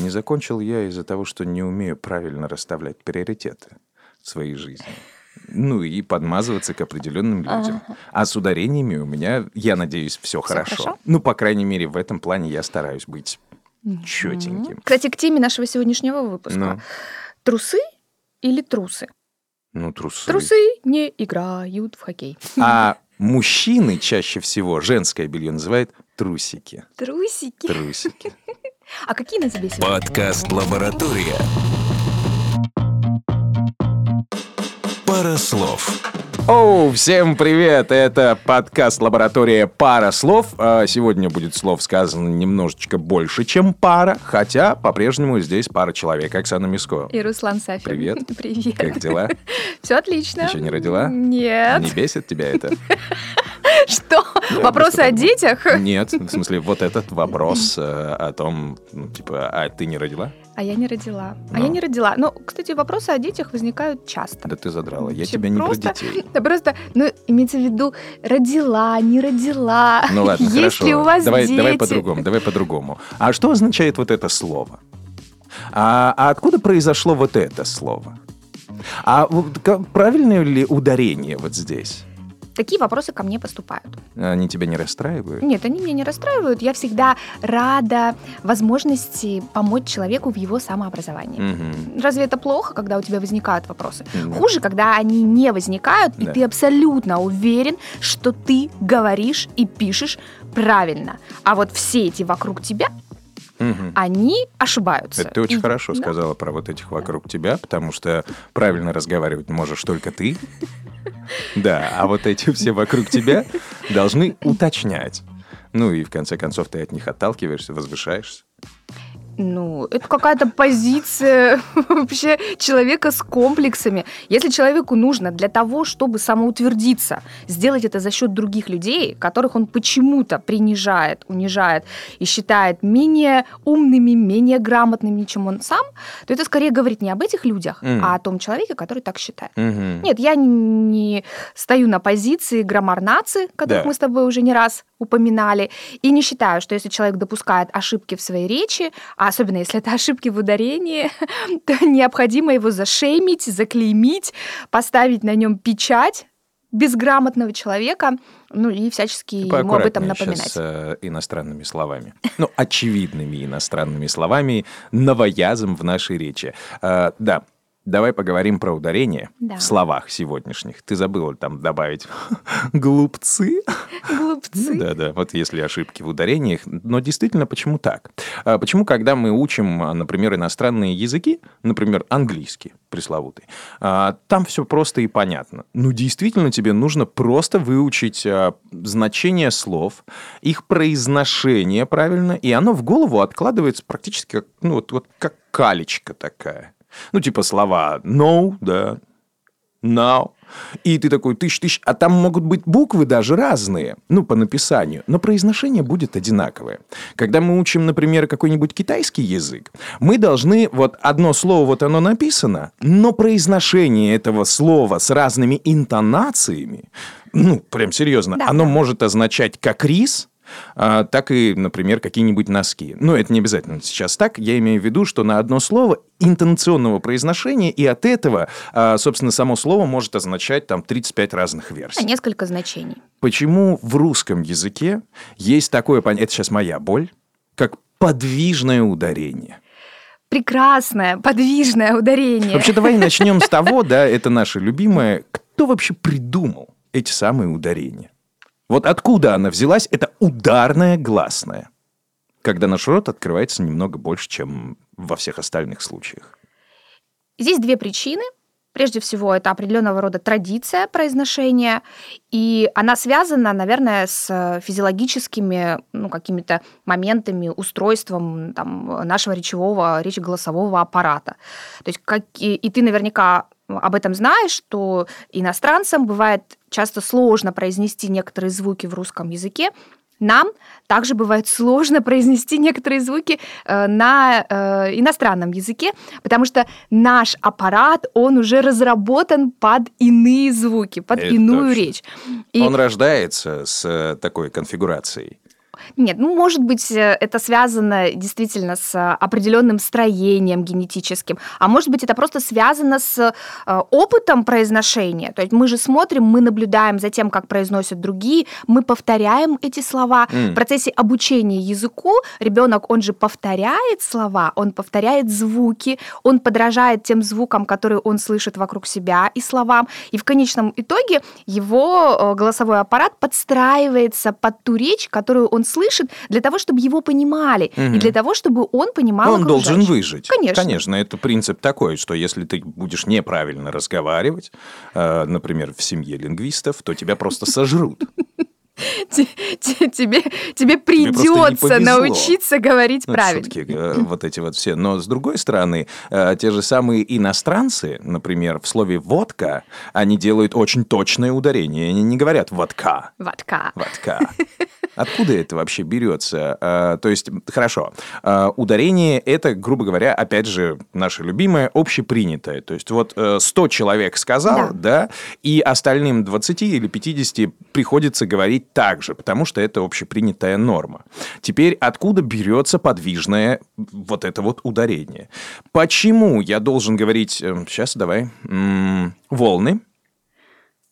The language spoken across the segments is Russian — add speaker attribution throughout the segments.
Speaker 1: Не закончил я из-за того, что не умею правильно расставлять приоритеты в своей жизни. Ну и подмазываться к определенным людям. А с ударениями у меня, я надеюсь, все, хорошо.
Speaker 2: хорошо?
Speaker 1: Ну, по крайней мере, в этом плане я стараюсь быть четеньким.
Speaker 2: Кстати, к теме нашего сегодняшнего выпуска.
Speaker 1: Ну.
Speaker 2: Трусы или трусы?
Speaker 1: Ну, трусы.
Speaker 2: Трусы не играют в хоккей.
Speaker 1: А мужчины чаще всего женское белье называют трусики.
Speaker 2: Трусики.
Speaker 1: Трусики.
Speaker 2: А какие на тебе сегодня?
Speaker 3: Подкаст «Лаборатория». Пара слов.
Speaker 1: Оу, всем привет! Это подкаст «Лаборатория. Пара слов». А Сегодня будет слов сказано немножечко больше, чем пара, хотя по-прежнему здесь пара человек. Оксана Миско.
Speaker 2: И Руслан Сафин.
Speaker 1: Привет.
Speaker 2: Привет.
Speaker 1: Как дела?
Speaker 2: Все отлично.
Speaker 1: Еще не родила?
Speaker 2: Нет.
Speaker 1: Не бесит тебя это?
Speaker 2: Что? Вопросы о детях?
Speaker 1: Нет, в смысле, вот этот вопрос э, о том, ну, типа, а ты не родила?
Speaker 2: А я не родила. А
Speaker 1: Ну.
Speaker 2: я не родила. Ну, кстати, вопросы о детях возникают часто.
Speaker 1: Да ты задрала. Я тебя не про детей.
Speaker 2: Да просто, ну, имеется в виду, родила, не родила.
Speaker 1: Ну ладно, хорошо.
Speaker 2: ли у вас
Speaker 1: давай,
Speaker 2: дети?
Speaker 1: давай по-другому, давай по-другому. А что означает вот это слово? А, а откуда произошло вот это слово? А правильное ли ударение вот здесь?
Speaker 2: Такие вопросы ко мне поступают.
Speaker 1: Они тебя не расстраивают?
Speaker 2: Нет, они меня не расстраивают. Я всегда рада возможности помочь человеку в его самообразовании.
Speaker 1: Мгм.
Speaker 2: Разве это плохо, когда у тебя возникают вопросы?
Speaker 1: М,
Speaker 2: Хуже, когда они не возникают,
Speaker 1: Да.
Speaker 2: и ты абсолютно уверен, что ты говоришь и пишешь правильно. А вот все эти вокруг тебя,
Speaker 1: мгм.
Speaker 2: они ошибаются.
Speaker 1: Это ты очень
Speaker 2: И-
Speaker 1: хорошо
Speaker 2: да.
Speaker 1: сказала про вот этих вокруг тебя, потому что правильно разговаривать можешь только ты. Да, а вот эти все вокруг тебя должны уточнять. Ну и в конце концов ты от них отталкиваешься, возвышаешься.
Speaker 2: Ну, это какая-то позиция вообще человека с комплексами. Если человеку нужно для того, чтобы самоутвердиться, сделать это за счет других людей, которых он почему-то принижает, унижает и считает менее умными, менее грамотными, чем он сам, то это скорее говорит не об этих людях,
Speaker 1: Мгм.
Speaker 2: а о том человеке, который так считает.
Speaker 1: Мгм.
Speaker 2: Нет, я не стою на позиции граммар-нации, которых
Speaker 1: Да.
Speaker 2: мы с тобой уже не раз упоминали, и не считаю, что если человек допускает ошибки в своей речи, а особенно если это ошибки в ударении, то необходимо его зашеймить, заклеймить, поставить на нем печать безграмотного человека, ну и всячески
Speaker 1: Ты
Speaker 2: ему об этом напоминать.
Speaker 1: щас, э, иностранными словами. Ну, очевидными иностранными словами, новоязом в нашей речи. Э, да, давай поговорим про ударение
Speaker 2: Да.
Speaker 1: в словах сегодняшних. Ты забыла там добавить глупцы?
Speaker 2: Глупцы.
Speaker 1: Да-да, вот если ошибки в ударениях. Но действительно, почему так? А Почему, когда мы учим, например, иностранные языки, например, английский пресловутый, а, там все просто и понятно. Ну, действительно, тебе нужно просто выучить а, значение слов, их произношение правильно, и оно в голову откладывается практически как, ну, вот, вот как калечка такая. Ну, типа слова no, да, now. И ты такой тысяч-тысяч, а там могут быть буквы даже разные, ну, по написанию, но произношение будет одинаковое. Когда мы учим, например, какой-нибудь китайский язык, мы должны, вот одно слово, вот оно написано, но произношение этого слова с разными интонациями, ну, прям серьезно,
Speaker 2: Да.
Speaker 1: оно может означать как рис, так и, например, какие-нибудь носки. Но это не обязательно сейчас так. Я имею в виду, что на одно слово интонационного произношения, и от этого, а, собственно, само слово может означать там 35 разных версий.
Speaker 2: Несколько значений.
Speaker 1: Почему в русском языке есть такое понятие, это сейчас моя боль, как подвижное ударение?
Speaker 2: Прекрасное, подвижное ударение.
Speaker 1: Вообще, давай начнем с того, да, это наше любимое, кто вообще придумал эти самые ударения? Вот откуда она взялась, это ударная гласная, когда наш рот открывается немного больше, чем во всех остальных случаях.
Speaker 2: Здесь две причины. Прежде всего, это определенного рода традиция произношения, и она связана, наверное, с физиологическими ну, какими-то моментами, устройством там, нашего речевого, речеголосового аппарата. То есть, как, и, и ты наверняка об этом знаешь, что иностранцам бывает часто сложно произнести некоторые звуки в русском языке, нам также бывает сложно произнести некоторые звуки э, на э, иностранном языке, потому что наш аппарат, он уже разработан под иные звуки, под
Speaker 1: Это
Speaker 2: иную
Speaker 1: точно.
Speaker 2: речь. И
Speaker 1: Он рождается с э, такой конфигурацией.
Speaker 2: Нет, ну, может быть, э, это связано действительно с э, определенным строением генетическим, а может быть, это просто связано с э, опытом произношения. То есть мы же смотрим, мы наблюдаем за тем, как произносят другие, мы повторяем эти слова.
Speaker 1: М.
Speaker 2: В процессе обучения языку ребенок, он же повторяет слова, он повторяет звуки, он подражает тем звукам, которые он слышит вокруг себя и словам. И в конечном итоге его голосовой аппарат подстраивается под ту речь, которую он слышит, для того, чтобы его понимали,
Speaker 1: Мгм.
Speaker 2: и для того, чтобы он понимал
Speaker 1: Он должен
Speaker 2: окружающих.
Speaker 1: выжить.
Speaker 2: Конечно.
Speaker 1: Конечно, это принцип такой, что если ты будешь неправильно разговаривать, э, например, в семье лингвистов, то тебя просто сожрут.
Speaker 2: Те- те- Тебе, тебе придется научиться говорить
Speaker 1: Ну,
Speaker 2: правильно.
Speaker 1: шутки, э, вот эти вот все. Но с другой стороны, э, те же самые иностранцы, например, в слове водка, они делают очень точное ударение. Они не говорят водка.
Speaker 2: Ватка.
Speaker 1: Водка. Откуда это вообще берется? Э, То есть, хорошо, ударение это, грубо говоря, опять же, наше любимое, общепринятое. То есть, вот э, 100 человек сказал, да, и остальным 20 или 50 приходится говорить так же, потому что это общепринятая норма. Теперь, откуда берется подвижное вот это вот ударение? Почему я должен говорить, сейчас давай, м, волны,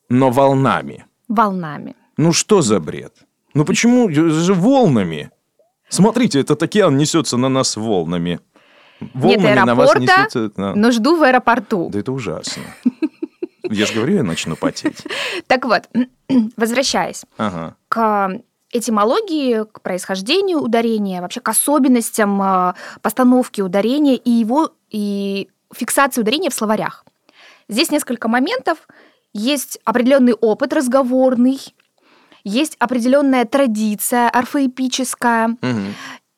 Speaker 1: но волнами?
Speaker 2: Волнами.
Speaker 1: Ну что за бред? Ну почему же волнами? Смотрите, этот океан несется на нас волнами. Волнами
Speaker 2: Нет
Speaker 1: на вас
Speaker 2: аэропорта,
Speaker 1: несется...
Speaker 2: но жду в аэропорту.
Speaker 1: Да это ужасно. Я же говорю, я начну потеть.
Speaker 2: Так вот, возвращаясь
Speaker 1: Ага.
Speaker 2: к этимологии, к происхождению ударения, вообще к особенностям э, постановки ударения и его и фиксации ударения в словарях. Здесь несколько моментов. Есть определенный опыт разговорный, есть определенная традиция орфоэпическая.
Speaker 1: Мгм.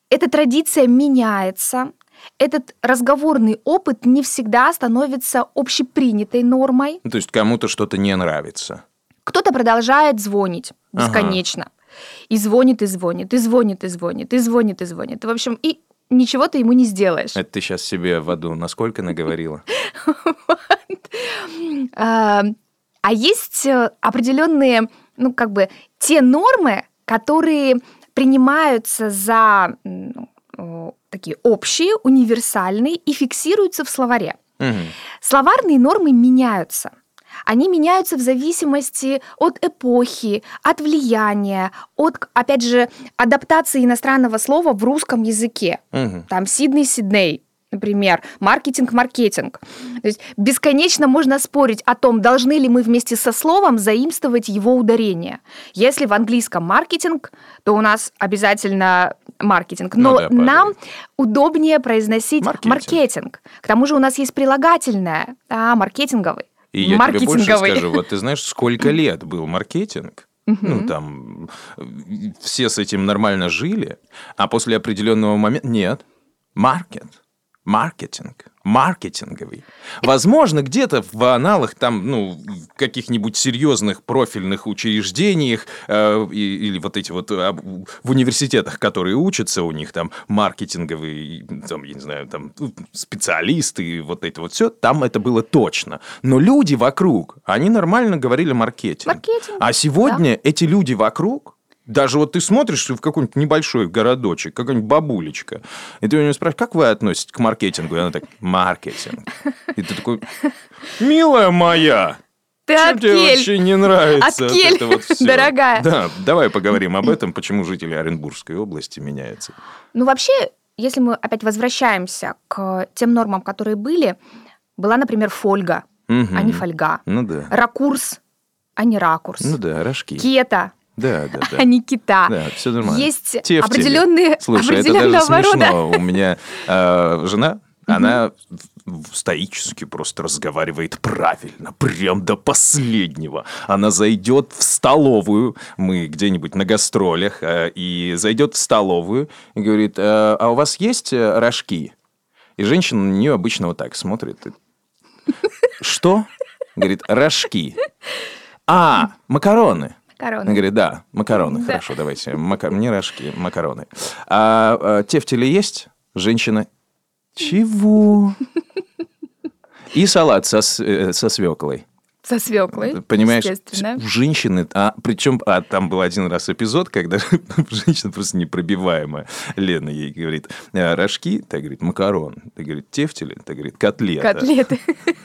Speaker 2: Эта традиция меняется. Этот разговорный опыт не всегда становится общепринятой нормой.
Speaker 1: Ну, То есть кому-то что-то не нравится.
Speaker 2: Кто-то продолжает звонить
Speaker 1: Ага.
Speaker 2: бесконечно. И звонит, и звонит, и звонит, и звонит, и звонит, и звонит. В общем, и ничего ты ему не сделаешь.
Speaker 1: Это ты сейчас себе в аду насколько наговорила?
Speaker 2: А, а есть э, определенные, ну, как бы, те нормы, которые принимаются за ну, такие общие, универсальные и фиксируются в словаре.
Speaker 1: Мгм.
Speaker 2: Словарные нормы меняются. Они меняются в зависимости от эпохи, от влияния, от, опять же, адаптации иностранного слова в русском языке.
Speaker 1: Мгм.
Speaker 2: Там Сидней, Сидней, например, маркетинг, маркетинг. То есть бесконечно можно спорить о том, должны ли мы вместе со словом заимствовать его ударение. Если в английском маркетинг, то у нас обязательно маркетинг.
Speaker 1: Ну
Speaker 2: Но
Speaker 1: да, падает.
Speaker 2: нам удобнее произносить
Speaker 1: Маркетинг.
Speaker 2: маркетинг. К тому же у нас есть прилагательное, а, маркетинговый.
Speaker 1: И я тебе больше скажу, вот ты знаешь, сколько лет был маркетинг? Ну, там, все с этим нормально жили, а после определенного момента... Нет, маркет, маркетинг, маркетинговый. Возможно, где-то в аналах там, ну, каких-нибудь серьезных профильных учреждениях э, или вот эти вот а, в университетах, которые учатся, у них там маркетинговые, там, я не знаю, там ну, специалисты и вот это вот все, там это было точно. Но люди вокруг, они нормально говорили маркетинг.
Speaker 2: Маркетинг,
Speaker 1: А сегодня эти люди вокруг, даже вот ты смотришь в какой-нибудь небольшой городочек, какая-нибудь бабулечка, и ты у нее спрашиваешь, как вы относитесь к маркетингу? И она так, маркетинг. И ты такой, милая моя,
Speaker 2: Ты
Speaker 1: чем тебе вообще не нравится
Speaker 2: Откель,
Speaker 1: это вот всё?»
Speaker 2: дорогая.
Speaker 1: Да, давай поговорим об этом, почему жители Оренбургской области меняются.
Speaker 2: Ну, вообще, если мы опять возвращаемся к тем нормам, которые были, была, например, фольга,
Speaker 1: Мгм.
Speaker 2: а не фольга.
Speaker 1: Ну да.
Speaker 2: Ракурс, а не ракурс.
Speaker 1: Ну да, рожки.
Speaker 2: Кета,
Speaker 1: Да, да, да.
Speaker 2: а не кита.
Speaker 1: Да, все нормально.
Speaker 2: Есть
Speaker 1: Те
Speaker 2: определенные,
Speaker 1: Слушай, это даже
Speaker 2: определенного рода
Speaker 1: смешно. У меня э, жена, она стоически просто разговаривает правильно, прям до последнего. Она зайдет в столовую, мы где-нибудь на гастролях, э, и зайдет в столовую и говорит, «Э, а у вас есть э, рожки? И женщина на нее обычно вот так смотрит. Что? Говорит, рожки. А, макароны.
Speaker 2: Макароны.
Speaker 1: Он говорит, да, макароны,
Speaker 2: Да.
Speaker 1: хорошо, давайте. Мака... Не рожки, макароны. А, а, те в теле есть? Женщина. Чего? И салат со, э, со свеклой.
Speaker 2: Со свеклой,
Speaker 1: Понимаешь, у женщины, а причем, а там был один раз эпизод, когда женщина просто непробиваемая. Лена ей говорит, «А, рожки, так говорит, макарон, так говорит, тефтели, так говорит, котлета.
Speaker 2: Котлеты.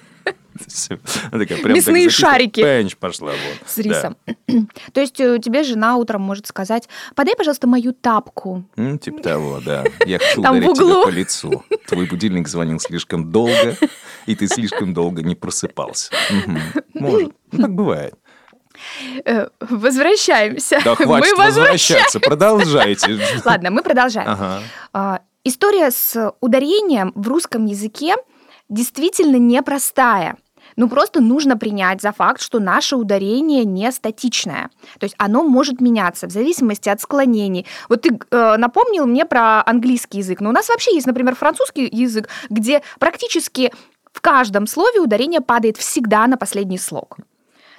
Speaker 1: Она такая, прям
Speaker 2: Мясные
Speaker 1: так
Speaker 2: шарики.
Speaker 1: Пенч пошла вот.
Speaker 2: с рисом. То есть э, тебе жена утром может сказать, подай, пожалуйста, мою тапку.
Speaker 1: Да. М, Типа того, да. Я хочу
Speaker 2: Там
Speaker 1: ударить тебя по лицу. Твой будильник звонил слишком долго, и ты слишком долго не просыпался. Может. Ну, так бывает.
Speaker 2: Э, Возвращаемся.
Speaker 1: Да
Speaker 2: Мы
Speaker 1: хватит
Speaker 2: возвращаемся.
Speaker 1: возвращаться, продолжайте.
Speaker 2: Ладно, мы продолжаем.
Speaker 1: Ага.
Speaker 2: А, История с ударением в русском языке действительно непростая. Ну, просто нужно принять за факт, что наше ударение не статичное. То есть оно может меняться в зависимости от склонений. Вот ты э, напомнил мне про английский язык. Но у нас вообще есть, например, французский язык, где практически в каждом слове ударение падает всегда на последний слог.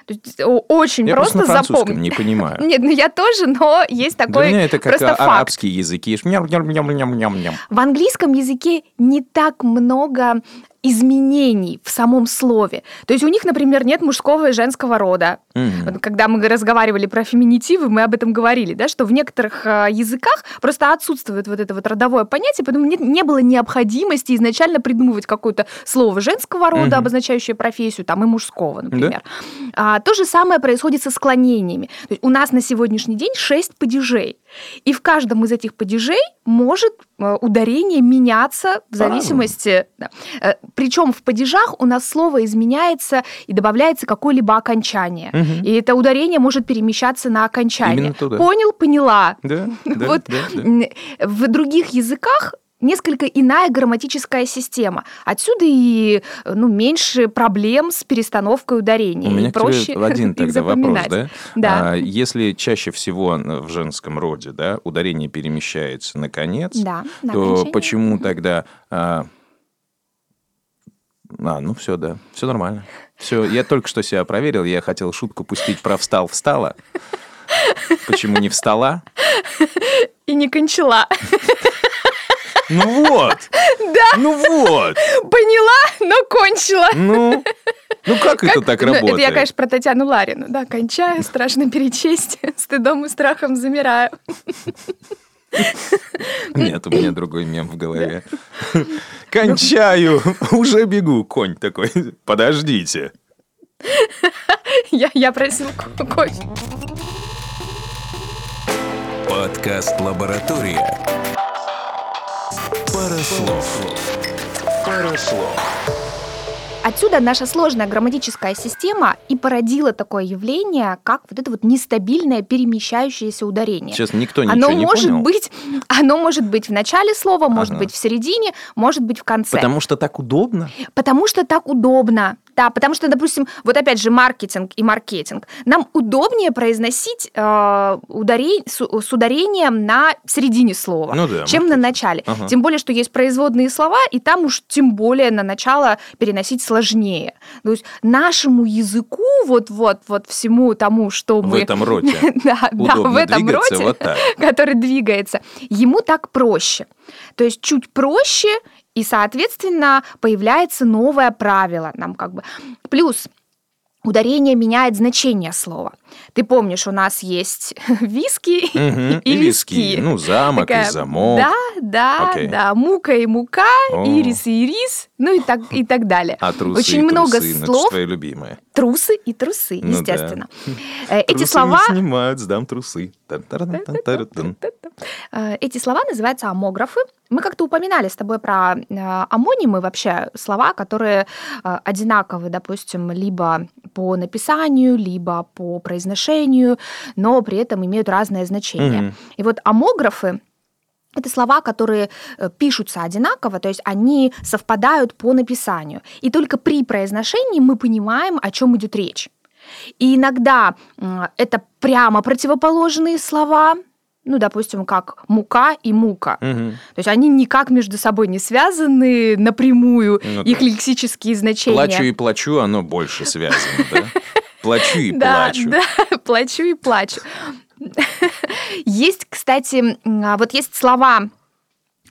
Speaker 2: То есть о- очень
Speaker 1: Я просто
Speaker 2: просто запомнить.
Speaker 1: не понимаю.
Speaker 2: Нет, ну я тоже, но есть
Speaker 1: Для
Speaker 2: такой
Speaker 1: меня это как
Speaker 2: просто
Speaker 1: а-
Speaker 2: факт.
Speaker 1: арабские языки.
Speaker 2: В английском языке не так много изменений в самом слове. То есть у них, например, нет мужского и женского рода. Вот Когда мы разговаривали про феминитивы, мы об этом говорили, да, что в некоторых э, языках просто отсутствует вот это вот родовое понятие, поэтому нет- не было необходимости изначально придумывать какое-то слово женского рода,
Speaker 1: Мгм.
Speaker 2: обозначающее профессию, там и мужского, например. А, то же самое происходит со склонениями. То есть у нас на сегодняшний день шесть падежей. И в каждом из этих падежей может ударение меняться в зависимости... да. Э, Причем в падежах у нас слово изменяется и добавляется какое-либо окончание.
Speaker 1: Мгм.
Speaker 2: И это ударение может перемещаться на окончание. Понял, поняла.
Speaker 1: Да, да,
Speaker 2: вот
Speaker 1: да, да.
Speaker 2: в других языках несколько иная грамматическая система. Отсюда и ну, меньше проблем с перестановкой ударений.
Speaker 1: У меня к
Speaker 2: проще
Speaker 1: тебе один тогда вопрос, да?
Speaker 2: Да.
Speaker 1: А, если чаще всего в женском роде, да, ударение перемещается на конец,
Speaker 2: Да, на
Speaker 1: то
Speaker 2: окончание.
Speaker 1: почему тогда... А, а, ну все, да, все нормально. Все, я только что себя проверил, я хотел шутку пустить про встал, встала. Почему не встала?
Speaker 2: И не кончила.
Speaker 1: Ну вот! Да! Ну вот!
Speaker 2: Поняла, но кончила.
Speaker 1: Ну, ну как, это так
Speaker 2: Ну,
Speaker 1: работает?
Speaker 2: Это я, конечно, про Татьяну Ларину. Да, кончаю, страшно перечесть, стыдом и страхом замираю.
Speaker 1: Нет, у меня другой мем в голове. Кончаю, уже бегу, конь такой. Подождите.
Speaker 2: Я, я просил ко- кофе.
Speaker 3: Подкаст «Лаборатория». Парослов. Парослов.
Speaker 2: Отсюда наша сложная грамматическая система и породила такое явление, как вот это вот нестабильное перемещающееся ударение.
Speaker 1: Сейчас никто ничего
Speaker 2: оно
Speaker 1: не
Speaker 2: может
Speaker 1: понял.
Speaker 2: быть, оно может быть в начале слова, может
Speaker 1: Ага.
Speaker 2: быть в середине, может быть в конце.
Speaker 1: Потому что так удобно.
Speaker 2: Потому что так удобно. Да, потому что, допустим, вот опять же маркетинг и маркетинг. Нам удобнее произносить э, ударень- с, с ударением на середине слова,
Speaker 1: Ну да,
Speaker 2: чем на начале.
Speaker 1: Ага.
Speaker 2: Тем более, что есть производные слова, и там уж тем более на начало переносить сложнее. То есть нашему языку, вот-вот, вот всему тому, что
Speaker 1: В
Speaker 2: мы...
Speaker 1: этом роте.
Speaker 2: Да, да, в этом роте,
Speaker 1: вот
Speaker 2: который двигается, ему так проще. То есть чуть проще, и, соответственно, появляется новое правило. Нам как бы... Плюс ударение меняет значение слова. Ты помнишь, у нас есть виски
Speaker 1: Мгм,
Speaker 2: и, виски.
Speaker 1: Ну, замок и
Speaker 2: Такая,
Speaker 1: замок.
Speaker 2: Да, да,
Speaker 1: Окей.
Speaker 2: да. Мука и мука,
Speaker 1: О.
Speaker 2: ирис и ирис, ну и так, и так далее.
Speaker 1: А трусы
Speaker 2: Очень
Speaker 1: и
Speaker 2: много
Speaker 1: трусы, ну,
Speaker 2: слов.
Speaker 1: же твои любимые.
Speaker 2: Трусы и трусы,
Speaker 1: Ну да.
Speaker 2: естественно. Э, Эти
Speaker 1: Трусы
Speaker 2: слова...
Speaker 1: не снимают, сдам трусы.
Speaker 2: Э, Эти слова называются амографы. Мы как-то упоминали с тобой про э, амонимы, вообще слова, которые одинаковы, допустим, либо по написанию, либо по произношению, но при этом имеют разное значение.
Speaker 1: Мгм.
Speaker 2: И вот амографы это слова, которые э, пишутся одинаково, то есть они совпадают по написанию. И только при произношении мы понимаем, о чем идет речь. И иногда это прямо противоположные слова, ну, допустим, как мука и мука.
Speaker 1: Мгм.
Speaker 2: То есть они никак между собой не связаны напрямую,
Speaker 1: Ну
Speaker 2: их лексические значения.
Speaker 1: Плачу и плачу, оно больше связано, да? Плачу и плачу.
Speaker 2: Да, плачу и плачу. Есть, кстати, а, вот есть слова,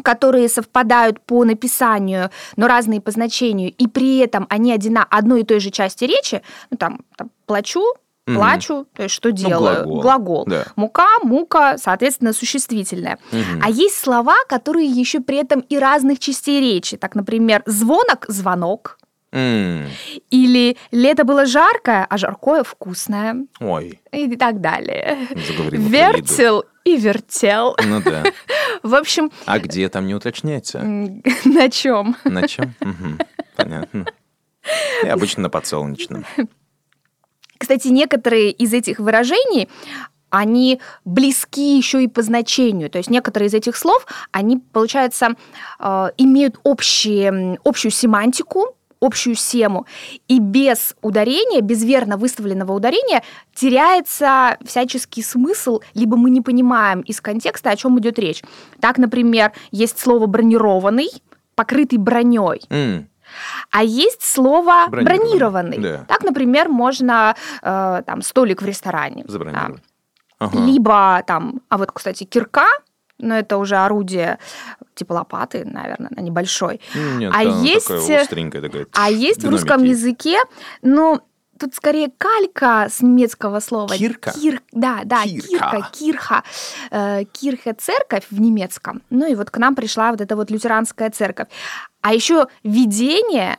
Speaker 2: которые совпадают по написанию, но разные по значению, и при этом они одина, одной и той же части речи, ну там, там плачу, плачу, то есть что
Speaker 1: Ну,
Speaker 2: делаю?
Speaker 1: глагол. Да.
Speaker 2: Мука, мука, соответственно, существительное.
Speaker 1: Мгм.
Speaker 2: А есть слова, которые еще при этом и разных частей речи. Так, например, звонок, звонок.
Speaker 1: М,
Speaker 2: Или лето было жаркое, а жаркое вкусное.
Speaker 1: Ой,
Speaker 2: И так далее.
Speaker 1: заговорила.
Speaker 2: Вертел и вертел.
Speaker 1: Ну да.
Speaker 2: В общем,
Speaker 1: А где там не уточняется?
Speaker 2: на чем?
Speaker 1: На чем? Понятно. И обычно на подсолнечном.
Speaker 2: Кстати, некоторые из этих выражений они близки еще и по значению. То есть некоторые из этих слов, они, получается, э, имеют общие, общую семантику, общую сему, и без ударения, без верно выставленного ударения теряется всяческий смысл, либо мы не понимаем из контекста, о чем идет речь. Так, например, есть слово бронированный, покрытый броней.
Speaker 1: М,
Speaker 2: А есть слово
Speaker 1: Бронированный,
Speaker 2: бронированный.
Speaker 1: да.
Speaker 2: Так, например, можно э, там столик в ресторане.
Speaker 1: Забронировать.
Speaker 2: да.
Speaker 1: Ага.
Speaker 2: Либо там, а вот, кстати, кирка, но это уже орудие типа лопаты, наверное, на небольшой.
Speaker 1: Нет,
Speaker 2: А
Speaker 1: там
Speaker 2: есть,
Speaker 1: такая остренькая такая.
Speaker 2: А есть в русском языке, ну, тут скорее калька с немецкого слова.
Speaker 1: Кирка?
Speaker 2: Кир, да, да,
Speaker 1: Кирка.
Speaker 2: кирка, кирха. Э, кирха церковь в немецком. Ну и вот к нам пришла вот эта вот лютеранская церковь. А еще видение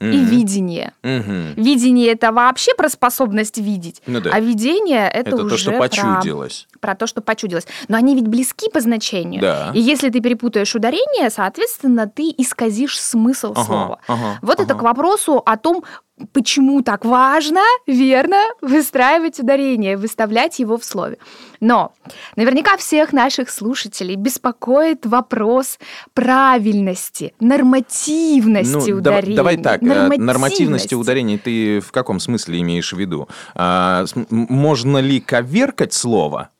Speaker 2: и видение. Видение это вообще про способность видеть,
Speaker 1: Ну да.
Speaker 2: а видение это,
Speaker 1: Это
Speaker 2: уже
Speaker 1: то, что
Speaker 2: про-
Speaker 1: почудилось.
Speaker 2: про то, что почудилось. Но они ведь близки по значению.
Speaker 1: Да.
Speaker 2: И если ты перепутаешь ударение, соответственно, ты исказишь смысл
Speaker 1: Ага,
Speaker 2: слова.
Speaker 1: ага,
Speaker 2: Вот это
Speaker 1: ага.
Speaker 2: к вопросу о том, почему так важно, верно, выстраивать ударение, выставлять его в слове. Но наверняка всех наших слушателей беспокоит вопрос правильности, нормативности
Speaker 1: Ну,
Speaker 2: ударения.
Speaker 1: давай так, э, нормативности
Speaker 2: Нормативности.
Speaker 1: ударений ты в каком смысле имеешь в виду? А, можно ли коверкать слово?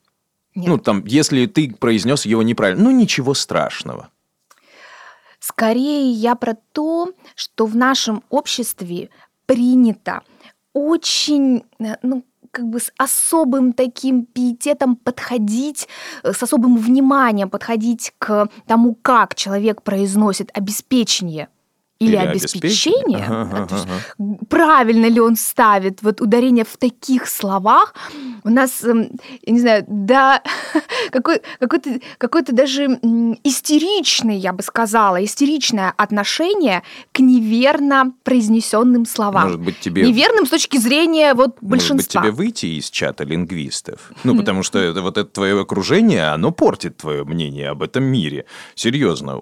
Speaker 2: Нет.
Speaker 1: Ну, там, если ты произнес его неправильно, ну, ничего страшного.
Speaker 2: Скорее я про то, что в нашем обществе принято очень, э, ну, как бы с особым таким пиететом подходить, э, с особым вниманием подходить к тому, как человек произносит обеспечение или, обеспечение,
Speaker 1: Ага, ага.
Speaker 2: правильно ли он ставит вот ударение в таких словах. У нас, эм, я не знаю, да, какой, какой-то, какой-то даже истеричный, я бы сказала, истеричное отношение к неверно произнесенным словам.
Speaker 1: Может быть, тебе...
Speaker 2: Неверным с точки зрения вот
Speaker 1: Может быть,
Speaker 2: большинства.
Speaker 1: тебе выйти из чата лингвистов? Ну, потому что это, вот это твое окружение, оно портит твое мнение об этом мире. Серьезно.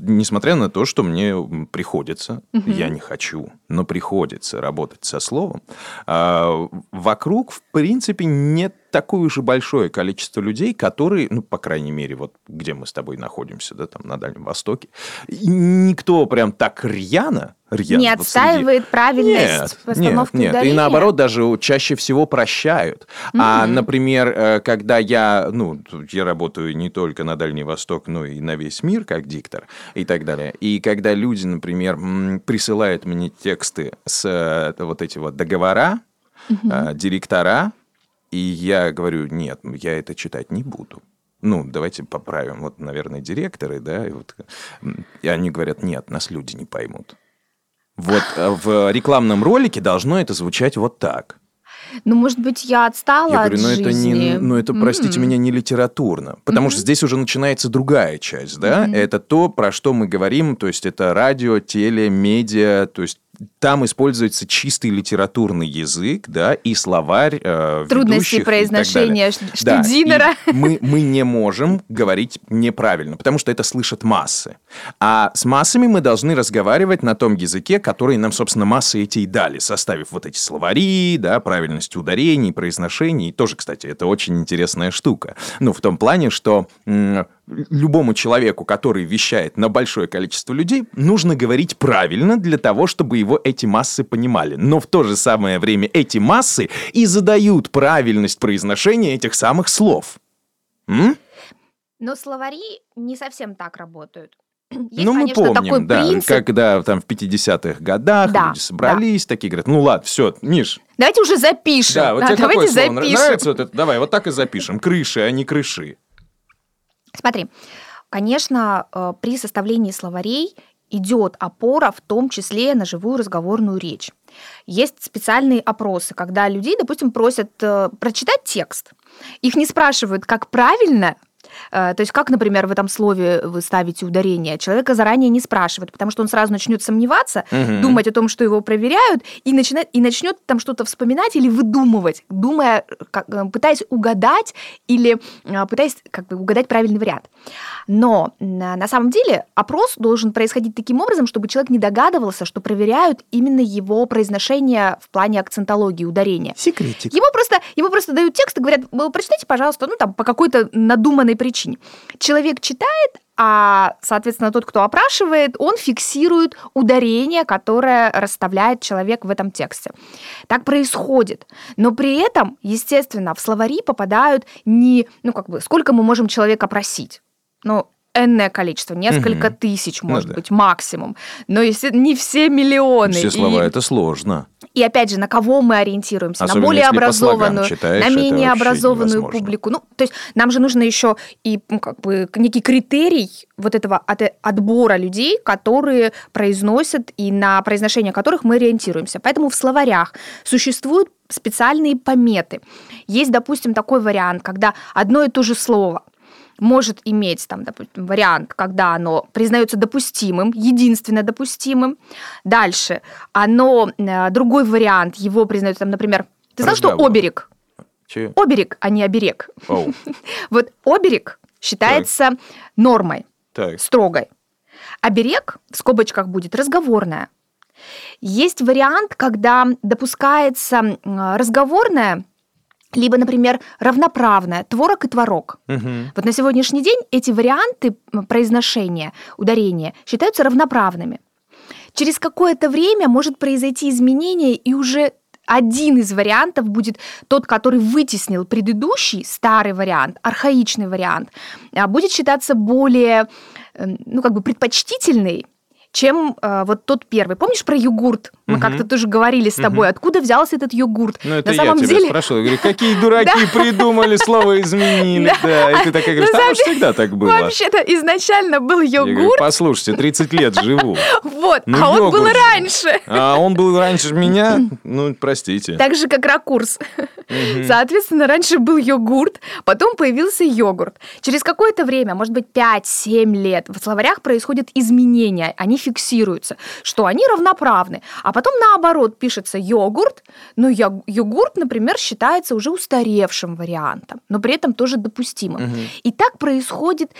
Speaker 1: Несмотря на то, что мне м, приходится, я не хочу, но приходится работать со словом, а, вокруг, в принципе, нет такое и большое количество людей, которые, ну, по крайней мере, вот где мы с тобой находимся, да, там, на Дальнем Востоке, никто прям так рьяно, рьяно
Speaker 2: не
Speaker 1: вот среди-
Speaker 2: отстаивает правильность
Speaker 1: нет,
Speaker 2: постановки
Speaker 1: нет, нет. И наоборот, даже чаще всего прощают. А,
Speaker 2: Мгм.
Speaker 1: например, э, когда я, ну, я работаю не только на Дальний Восток, но и на весь мир как диктор и так далее. И когда люди, например, присылают мне тексты с э, вот эти вот договора, э, директора, и я говорю, нет, я это читать не буду. Ну, давайте поправим. Вот, наверное, директоры, да, и, вот, и они говорят, нет, нас люди не поймут. Вот э, в рекламном ролике должно это звучать вот так.
Speaker 2: Ну, может быть, я отстала
Speaker 1: Я говорю,
Speaker 2: от
Speaker 1: ну это,
Speaker 2: жизни.
Speaker 1: не, ну это, простите
Speaker 2: М.
Speaker 1: меня, не литературно. Потому что здесь уже начинается другая часть, да? Это то, про что мы говорим, то есть это радио, теле, медиа, то есть там используется чистый литературный язык, да, и словарь э,
Speaker 2: Трудности произношения
Speaker 1: Да,
Speaker 2: Штудинера.
Speaker 1: и мы, мы не можем говорить неправильно, потому что это слышат массы. А с массами мы должны разговаривать на том языке, который нам, собственно, массы эти и дали, составив вот эти словари, да, правильность ударений, произношений. Тоже, кстати, это очень интересная штука. Ну, в том плане, что любому человеку, который вещает на большое количество людей, нужно говорить правильно для того, чтобы его эти массы понимали. Но в то же самое время эти массы и задают правильность произношения этих самых слов. М?
Speaker 2: Но словари не совсем так работают. Есть,
Speaker 1: ну, мы
Speaker 2: конечно,
Speaker 1: помним,
Speaker 2: такой
Speaker 1: да,
Speaker 2: принцип.
Speaker 1: когда там в 50-х годах
Speaker 2: Да,
Speaker 1: люди собрались, такие говорят, ну ладно, все, Миш,
Speaker 2: Давайте уже запишем.
Speaker 1: да, вот
Speaker 2: Да,
Speaker 1: тебе какое
Speaker 2: давайте
Speaker 1: слово
Speaker 2: запишем.
Speaker 1: нравится, вот это, давай, вот так и запишем, крыши, а не крыши.
Speaker 2: Смотри, Конечно, э, при составлении словарей идет опора в том числе на живую разговорную речь. Есть специальные опросы, когда людей, допустим, просят э, прочитать текст. Их не спрашивают, как правильно то есть как, например, в этом слове вы ставите ударение, человека заранее не спрашивают, потому что он сразу начнет сомневаться, угу. думать о том, что его проверяют, и начинает, и начнет там что-то вспоминать или выдумывать, думая, как, э, пытаясь угадать или э, пытаясь как бы угадать правильный вариант. Но на самом деле опрос должен происходить таким образом, чтобы человек не догадывался, что проверяют именно его произношение в плане акцентологии, ударения.
Speaker 1: Секретик.
Speaker 2: Ему просто, ему просто дают текст и говорят, прочитайте, пожалуйста, ну там по какой-то надуманной причине. Человек читает, а, соответственно, тот, кто опрашивает, он фиксирует ударение, которое расставляет человек в этом тексте. Так происходит. Но при этом, естественно, в словари попадают не, ну, как бы, сколько мы можем человека просить ну, энное количество, несколько угу. тысяч, ну может ну, да. быть, максимум. Но если не все миллионы.
Speaker 1: Все слова и... это сложно.
Speaker 2: И опять же, на кого мы ориентируемся?
Speaker 1: Особенно
Speaker 2: на более образованную,
Speaker 1: читаешь,
Speaker 2: на менее образованную публику. Ну, то есть нам же нужно еще и ну, как бы некий критерий вот этого от, отбора людей, которые произносят и на произношение которых мы ориентируемся. Поэтому в словарях существуют специальные пометы. Есть, допустим, такой вариант, когда одно и то же слово – может иметь там, допустим, вариант, когда оно признается допустимым, единственно допустимым. Дальше оно, э, другой вариант, его признают, там, например, ты знал, что оберег?
Speaker 1: Че?
Speaker 2: Оберег, а не оберег.
Speaker 1: Oh.
Speaker 2: вот оберег считается так. нормой,
Speaker 1: так.
Speaker 2: строгой. Оберег в скобочках будет разговорная. Есть вариант, когда допускается разговорная либо, например, равноправное творог и творог.
Speaker 1: Угу.
Speaker 2: Вот на сегодняшний день эти варианты произношения, ударения считаются равноправными. Через какое-то время может произойти изменение, и уже один из вариантов будет тот, который вытеснил предыдущий старый вариант, архаичный вариант, а будет считаться более, э, ну, как бы предпочтительный чем э, вот тот первый. Помнишь про йогурт? Мы угу. как-то тоже говорили с тобой, угу. откуда взялся этот йогурт.
Speaker 1: Ну, это На самом я тебя деле... спрашивала, говорю, какие дураки придумали слово изменили. Да, и ты такая говоришь, а всегда так было.
Speaker 2: Вообще-то изначально был йогурт.
Speaker 1: Послушайте, 30 лет живу.
Speaker 2: Вот, ну, а он был раньше.
Speaker 1: А он был раньше меня? Ну, простите.
Speaker 2: Так же, как ракурс. Соответственно, раньше был йогурт, потом появился йогурт. Через какое-то время, может быть, 5-7 лет, в словарях происходят изменения. Они фиксируются, что они равноправны. А потом наоборот пишется йогурт, но йогурт, например, считается уже устаревшим вариантом, но при этом тоже допустимым.
Speaker 1: Угу.
Speaker 2: И так происходит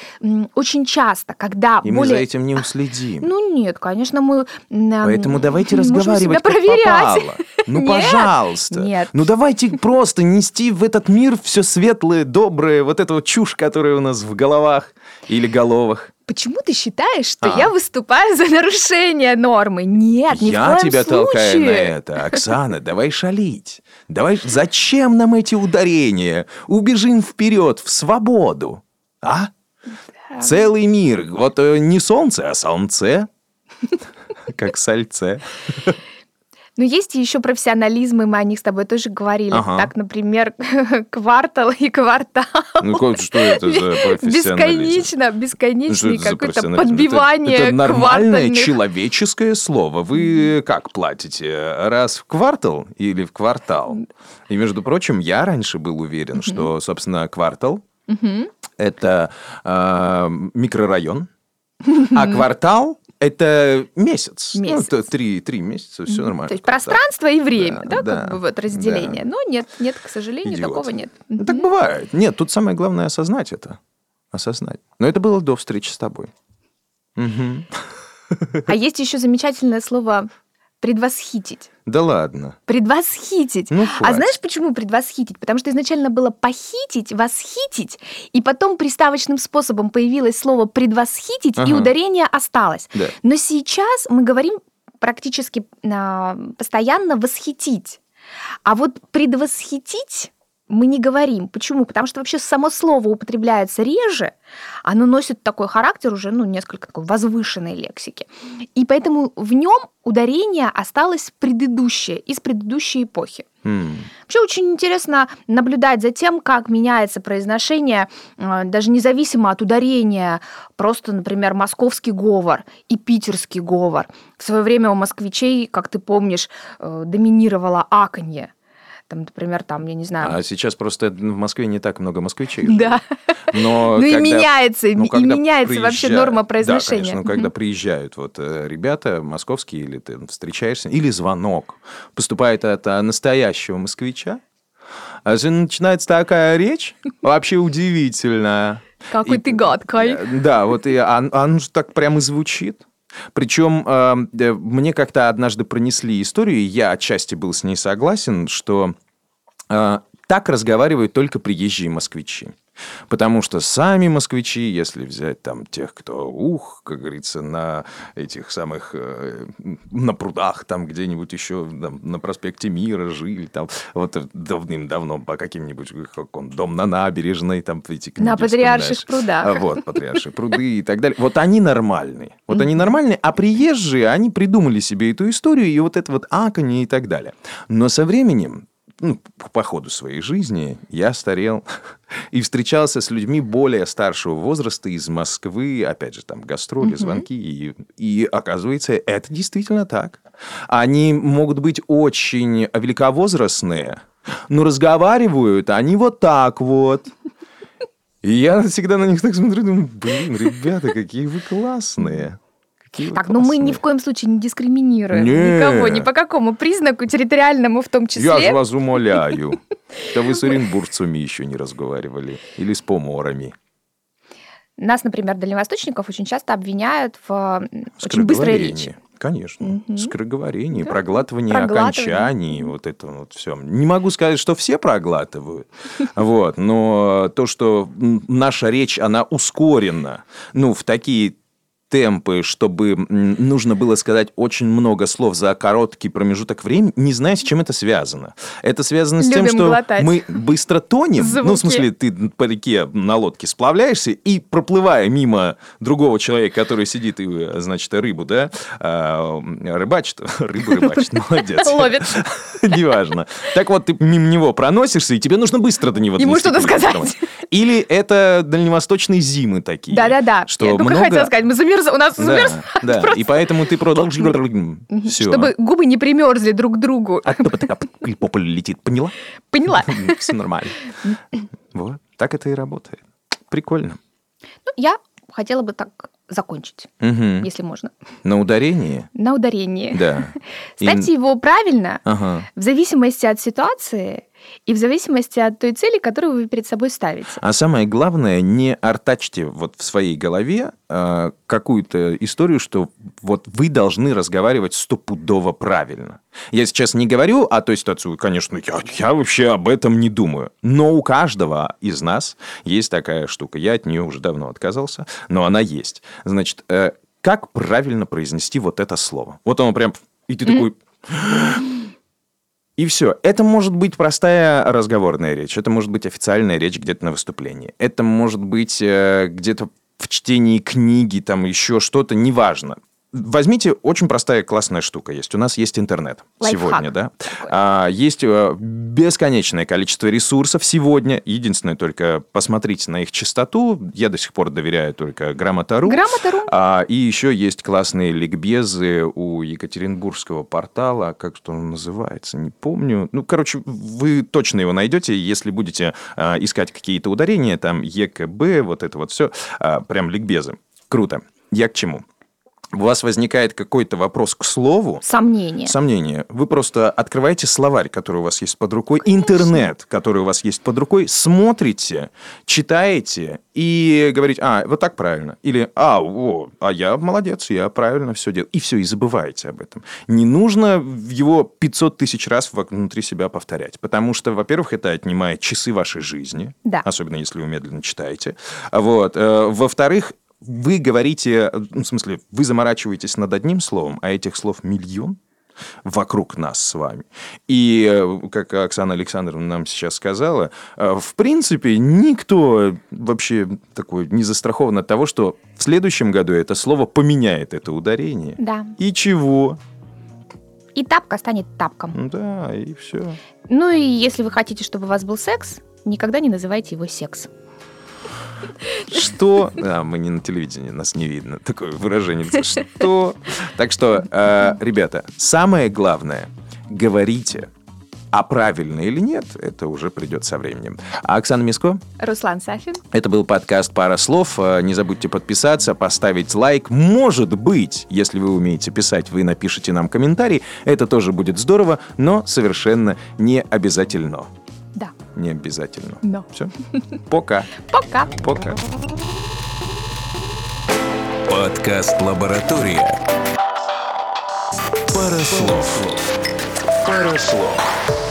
Speaker 2: очень часто, когда
Speaker 1: И
Speaker 2: более...
Speaker 1: мы за этим не уследим.
Speaker 2: Ну нет, конечно, мы...
Speaker 1: Поэтому давайте разговаривать как
Speaker 2: проверять.
Speaker 1: попало. Ну, нет, пожалуйста.
Speaker 2: Нет.
Speaker 1: Ну, давайте просто нести в этот мир все светлое, доброе, вот эту чушь, которая у нас в головах или головах.
Speaker 2: Почему ты считаешь, что а. я выступаю за нарушение нормы? Нет, ни
Speaker 1: Я
Speaker 2: в коем
Speaker 1: тебя
Speaker 2: случае.
Speaker 1: толкаю на это. Оксана, давай шалить. Давай, зачем нам эти ударения? Убежим вперед, в свободу. А? Да. Целый мир. Вот э, не солнце, а солнце. Как сальце.
Speaker 2: Но есть еще профессионализмы, мы о них с тобой тоже говорили.
Speaker 1: Ага.
Speaker 2: Так, например, квартал и квартал.
Speaker 1: Ну, что это за профессионализм?
Speaker 2: Бесконечно, бесконечный ну, какое-то подбивание
Speaker 1: Это, это нормальное человеческое слово. Вы как платите? Раз в квартал или в квартал? И, между прочим, я раньше был уверен, что, собственно, квартал – это э, микрорайон, а квартал это месяц.
Speaker 2: Месяц.
Speaker 1: Ну, это три, три месяца, все нормально.
Speaker 2: То есть пространство и время, да,
Speaker 1: да, да
Speaker 2: как бы вот разделение.
Speaker 1: Да.
Speaker 2: Но нет, нет, к сожалению, Идиот. такого нет.
Speaker 1: Ну, так бывает. Нет, тут самое главное осознать это. Осознать. Но это было до встречи с тобой. Угу.
Speaker 2: А есть еще замечательное слово предвосхитить.
Speaker 1: Да ладно.
Speaker 2: Предвосхитить.
Speaker 1: Ну,
Speaker 2: а знаешь, почему предвосхитить? Потому что изначально было похитить, восхитить, и потом приставочным способом появилось слово предвосхитить, ага. и ударение осталось.
Speaker 1: Да.
Speaker 2: Но сейчас мы говорим практически э, постоянно восхитить. А вот предвосхитить мы не говорим. Почему? Потому что вообще само слово употребляется реже, оно носит такой характер уже, ну, несколько такой возвышенной лексики. И поэтому в нем ударение осталось предыдущее, из предыдущей эпохи.
Speaker 1: Mm.
Speaker 2: Вообще очень интересно наблюдать за тем, как меняется произношение, э, даже независимо от ударения. Просто, например, московский говор и питерский говор. В свое время у москвичей, как ты помнишь, э, доминировало аканье. Там, например, там, я не знаю...
Speaker 1: А сейчас просто в Москве не так много москвичей.
Speaker 2: Да.
Speaker 1: Но
Speaker 2: Ну и
Speaker 1: когда-
Speaker 2: меняется, и
Speaker 1: ну, когда
Speaker 2: меняется вообще норма
Speaker 1: Да,
Speaker 2: произношения.
Speaker 1: конечно, ну, когда приезжают вот э, ребята московские, или ты встречаешься, или звонок поступает от а, настоящего москвича, а же начинается такая речь, вообще удивительная.
Speaker 2: Какой
Speaker 1: И-
Speaker 2: ты гадкой.
Speaker 1: Да, вот и он, он же так прямо и звучит. Причем э, э, мне как-то однажды пронесли историю, и я отчасти был с ней согласен, что э, так разговаривают только приезжие москвичи. Потому что сами москвичи, если взять там тех, кто, ух, как говорится, на этих самых, э, на прудах там где-нибудь еще там, на проспекте Мира жили, там вот давным-давно по каким-нибудь, как он, дом на набережной, там эти книги
Speaker 2: На Патриарших прудах.
Speaker 1: А, Вот, патриаршие пруды и так далее. Вот они нормальные. Вот они нормальные, а приезжие, они придумали себе эту историю и вот это вот аканье и так далее. Но со временем, ну, по ходу своей жизни я старел и встречался с людьми более старшего возраста из Москвы, опять же, там гастроли, звонки, и, и оказывается, это действительно так. Они могут быть очень великовозрастные, но разговаривают они вот так вот. И я всегда на них так смотрю, думаю, блин, ребята, какие вы классные. Какие вы
Speaker 2: Так, ну мы ни в
Speaker 1: классные.
Speaker 2: коем случае не дискриминируем
Speaker 1: Не.
Speaker 2: никого, ни по какому признаку, территориальному в том
Speaker 1: Я
Speaker 2: числе.
Speaker 1: же вас умоляю. Да вы с оренбургцами еще не разговаривали. Или с поморами.
Speaker 2: Нас, например, дальневосточников очень часто обвиняют в очень быстрой речи.
Speaker 1: Конечно.
Speaker 2: Мгм.
Speaker 1: Скороговорение,
Speaker 2: Да.
Speaker 1: проглатывание
Speaker 2: Проглатывание.
Speaker 1: окончаний, вот это вот все. Не могу сказать, что все проглатывают, вот, но то, что наша речь, она ускорена, ну, в такие темпы, чтобы нужно было сказать очень много слов за короткий промежуток времени, не знаю, с чем это связано. Это связано с тем,
Speaker 2: Любим
Speaker 1: что
Speaker 2: глотать.
Speaker 1: мы быстро тонем. Ну,
Speaker 2: Звуки.
Speaker 1: в смысле, ты по реке на лодке сплавляешься и, проплывая мимо другого человека, который сидит и, значит, рыбу, да, а, рыбачит, рыбу рыбачит, молодец.
Speaker 2: Ловит.
Speaker 1: Неважно. Так вот, ты мимо него проносишься, и тебе нужно быстро до него
Speaker 2: Ему что-то сказать.
Speaker 1: Или это дальневосточные зимы такие.
Speaker 2: Да-да-да.
Speaker 1: Что
Speaker 2: Я только
Speaker 1: много...
Speaker 2: хотела сказать, мы у нас
Speaker 1: Да, да, и поэтому ты продолжишь... Все.
Speaker 2: Чтобы губы не примерзли друг к другу.
Speaker 1: А кто такая по полю летит, поняла?
Speaker 2: Поняла.
Speaker 1: Все нормально. Вот, так это и работает. Прикольно.
Speaker 2: Ну, я хотела бы так закончить,
Speaker 1: Мгм.
Speaker 2: если можно.
Speaker 1: На ударение?
Speaker 2: На ударении.
Speaker 1: Да. И-
Speaker 2: Ставьте его правильно
Speaker 1: Ага.
Speaker 2: в зависимости от ситуации и в зависимости от той цели, которую вы перед собой ставите.
Speaker 1: А самое главное, не артачьте вот в своей голове а, какую-то историю, что вот вы должны разговаривать стопудово правильно. Я сейчас не говорю о той ситуации, конечно, я, я вообще об этом не думаю. Но у каждого из нас есть такая штука. Я от нее уже давно отказался, но она есть. Значит, э, как правильно произнести вот это слово? Вот оно прям... И ты такой... И все. Это может быть простая разговорная речь, это может быть официальная речь где-то на выступлении, это может быть э, где-то в чтении книги, там еще что-то, неважно. Возьмите, очень простая классная штука есть. У нас есть интернет
Speaker 2: Лайфхак
Speaker 1: сегодня, да. А, есть э, бесконечное количество ресурсов сегодня. Единственное, только посмотрите на их частоту. Я до сих пор доверяю только грамота.ру.
Speaker 2: Грамота.ру.
Speaker 1: А, и еще есть классные ликбезы у Екатеринбургского портала. Как что он называется, не помню. Ну, короче, вы точно его найдете, если будете а, искать какие-то ударения, там ЕКБ, вот это вот все, прям ликбезы. Круто. Я к чему? У вас возникает какой-то вопрос к слову,
Speaker 2: Сомнение.
Speaker 1: Сомнение. Вы просто открываете словарь, который у вас есть под рукой, интернет, который у вас есть под рукой, смотрите, читаете и говорите, а, вот так правильно. Или, а, о, а я молодец, я правильно все делаю. И все, и забываете об этом. Не нужно его 500 тысяч раз внутри себя повторять. Потому что, во-первых, это отнимает часы вашей жизни.
Speaker 2: Да.
Speaker 1: Особенно, если вы медленно читаете. Вот. Э, Во-вторых, вы говорите, ну, в смысле, вы заморачиваетесь над одним словом, а этих слов миллион вокруг нас с вами. И, э, как Оксана Александровна нам сейчас сказала, э, в принципе, никто вообще такой не застрахован от того, что в следующем году это слово поменяет это ударение.
Speaker 2: Да.
Speaker 1: И чего?
Speaker 2: И тапка станет тапком.
Speaker 1: Да, и все.
Speaker 2: Ну и если вы хотите, чтобы у вас был секс, никогда не называйте его секс.
Speaker 1: Что? А, мы не на телевидении, нас не видно. Такое выражение. Что? Так что, э, ребята, самое главное, говорите, а правильно или нет, это уже придет со временем. А Оксана Миско,
Speaker 2: Руслан Сафин.
Speaker 1: это был подкаст «Пара слов». Э, Не забудьте подписаться, поставить лайк. Может быть, если вы умеете писать, вы напишите нам комментарий. Это тоже будет здорово, но совершенно не обязательно.
Speaker 2: Да.
Speaker 1: Не обязательно.
Speaker 2: Но.
Speaker 1: Все. Пока.
Speaker 2: Пока.
Speaker 1: Пока.
Speaker 3: Подкаст «Лаборатория». Пара слов. Пара слов.